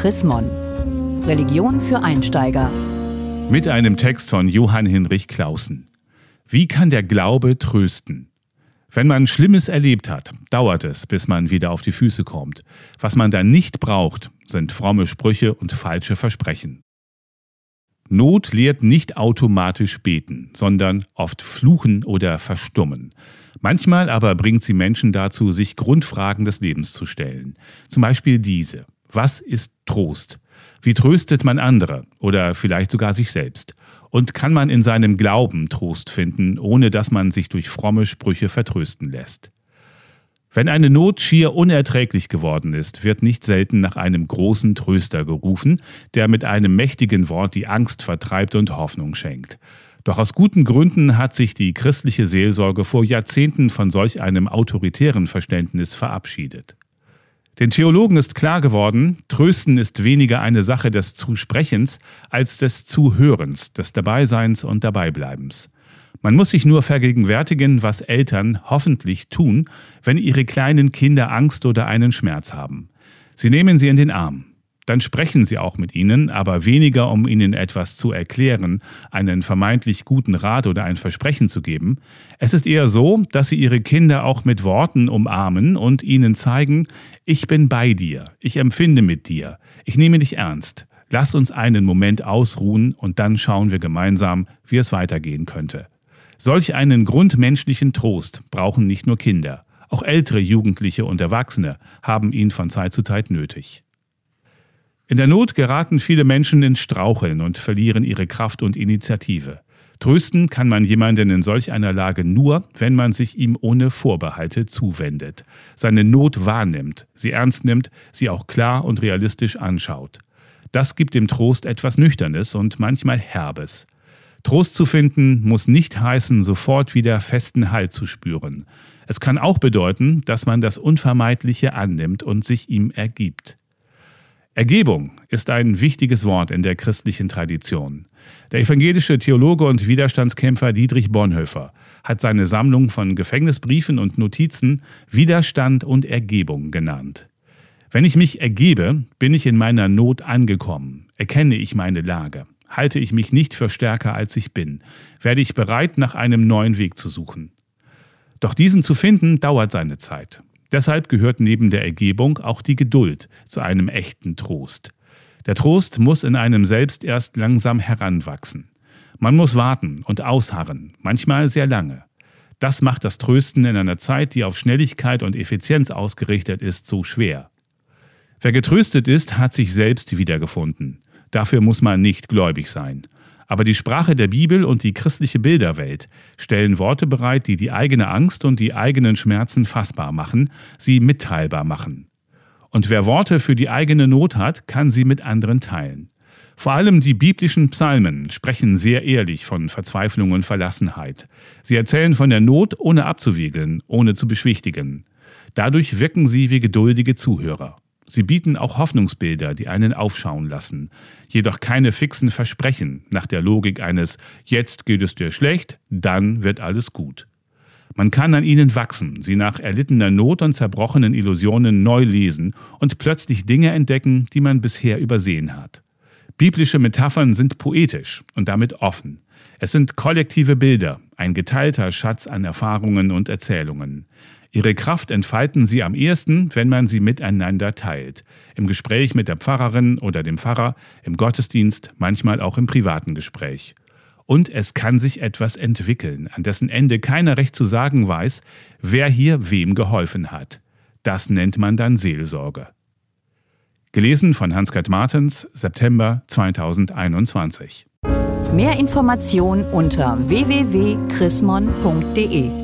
Chrismon. Religion für Einsteiger. Mit einem Text von Johann Hinrich Clausen. Wie kann der Glaube trösten? Wenn man Schlimmes erlebt hat, dauert es, bis man wieder auf die Füße kommt. Was man dann nicht braucht, sind fromme Sprüche und falsche Versprechen. Not lehrt nicht automatisch beten, sondern oft fluchen oder verstummen. Manchmal aber bringt sie Menschen dazu, sich Grundfragen des Lebens zu stellen. Zum Beispiel diese. Was ist Trost? Wie tröstet man andere oder vielleicht sogar sich selbst? Und kann man in seinem Glauben Trost finden, ohne dass man sich durch fromme Sprüche vertrösten lässt? Wenn eine Not schier unerträglich geworden ist, wird nicht selten nach einem großen Tröster gerufen, der mit einem mächtigen Wort die Angst vertreibt und Hoffnung schenkt. Doch aus guten Gründen hat sich die christliche Seelsorge vor Jahrzehnten von solch einem autoritären Verständnis verabschiedet. Den Theologen ist klar geworden, Trösten ist weniger eine Sache des Zusprechens als des Zuhörens, des Dabeiseins und Dabeibleibens. Man muss sich nur vergegenwärtigen, was Eltern hoffentlich tun, wenn ihre kleinen Kinder Angst oder einen Schmerz haben. Sie nehmen sie in den Arm. Dann sprechen sie auch mit ihnen, aber weniger, um ihnen etwas zu erklären, einen vermeintlich guten Rat oder ein Versprechen zu geben. Es ist eher so, dass sie ihre Kinder auch mit Worten umarmen und ihnen zeigen, ich bin bei dir, ich empfinde mit dir, ich nehme dich ernst. Lass uns einen Moment ausruhen und dann schauen wir gemeinsam, wie es weitergehen könnte. Solch einen grundmenschlichen Trost brauchen nicht nur Kinder, auch ältere Jugendliche und Erwachsene haben ihn von Zeit zu Zeit nötig. In der Not geraten viele Menschen ins Straucheln und verlieren ihre Kraft und Initiative. Trösten kann man jemanden in solch einer Lage nur, wenn man sich ihm ohne Vorbehalte zuwendet, seine Not wahrnimmt, sie ernst nimmt, sie auch klar und realistisch anschaut. Das gibt dem Trost etwas Nüchternes und manchmal Herbes. Trost zu finden muss nicht heißen, sofort wieder festen Halt zu spüren. Es kann auch bedeuten, dass man das Unvermeidliche annimmt und sich ihm ergibt. Ergebung ist ein wichtiges Wort in der christlichen Tradition. Der evangelische Theologe und Widerstandskämpfer Dietrich Bonhoeffer hat seine Sammlung von Gefängnisbriefen und Notizen Widerstand und Ergebung genannt. Wenn ich mich ergebe, bin ich in meiner Not angekommen, erkenne ich meine Lage. Halte ich mich nicht für stärker als ich bin, werde ich bereit, nach einem neuen Weg zu suchen. Doch diesen zu finden, dauert seine Zeit. Deshalb gehört neben der Ergebung auch die Geduld zu einem echten Trost. Der Trost muss in einem selbst erst langsam heranwachsen. Man muss warten und ausharren, manchmal sehr lange. Das macht das Trösten in einer Zeit, die auf Schnelligkeit und Effizienz ausgerichtet ist, so schwer. Wer getröstet ist, hat sich selbst wiedergefunden. Dafür muss man nicht gläubig sein. Aber die Sprache der Bibel und die christliche Bilderwelt stellen Worte bereit, die die eigene Angst und die eigenen Schmerzen fassbar machen, sie mitteilbar machen. Und wer Worte für die eigene Not hat, kann sie mit anderen teilen. Vor allem die biblischen Psalmen sprechen sehr ehrlich von Verzweiflung und Verlassenheit. Sie erzählen von der Not, ohne abzuwiegeln, ohne zu beschwichtigen. Dadurch wirken sie wie geduldige Zuhörer. Sie bieten auch Hoffnungsbilder, die einen aufschauen lassen, jedoch keine fixen Versprechen nach der Logik eines Jetzt geht es dir schlecht, dann wird alles gut. Man kann an ihnen wachsen, sie nach erlittener Not und zerbrochenen Illusionen neu lesen und plötzlich Dinge entdecken, die man bisher übersehen hat. Biblische Metaphern sind poetisch und damit offen. Es sind kollektive Bilder, ein geteilter Schatz an Erfahrungen und Erzählungen. Ihre Kraft entfalten sie am ehesten, wenn man sie miteinander teilt. Im Gespräch mit der Pfarrerin oder dem Pfarrer, im Gottesdienst, manchmal auch im privaten Gespräch. Und es kann sich etwas entwickeln, an dessen Ende keiner recht zu sagen weiß, wer hier wem geholfen hat. Das nennt man dann Seelsorge. Gelesen von Hans-Gerd Martens, September 2021. Mehr Informationen unter www.chrismon.de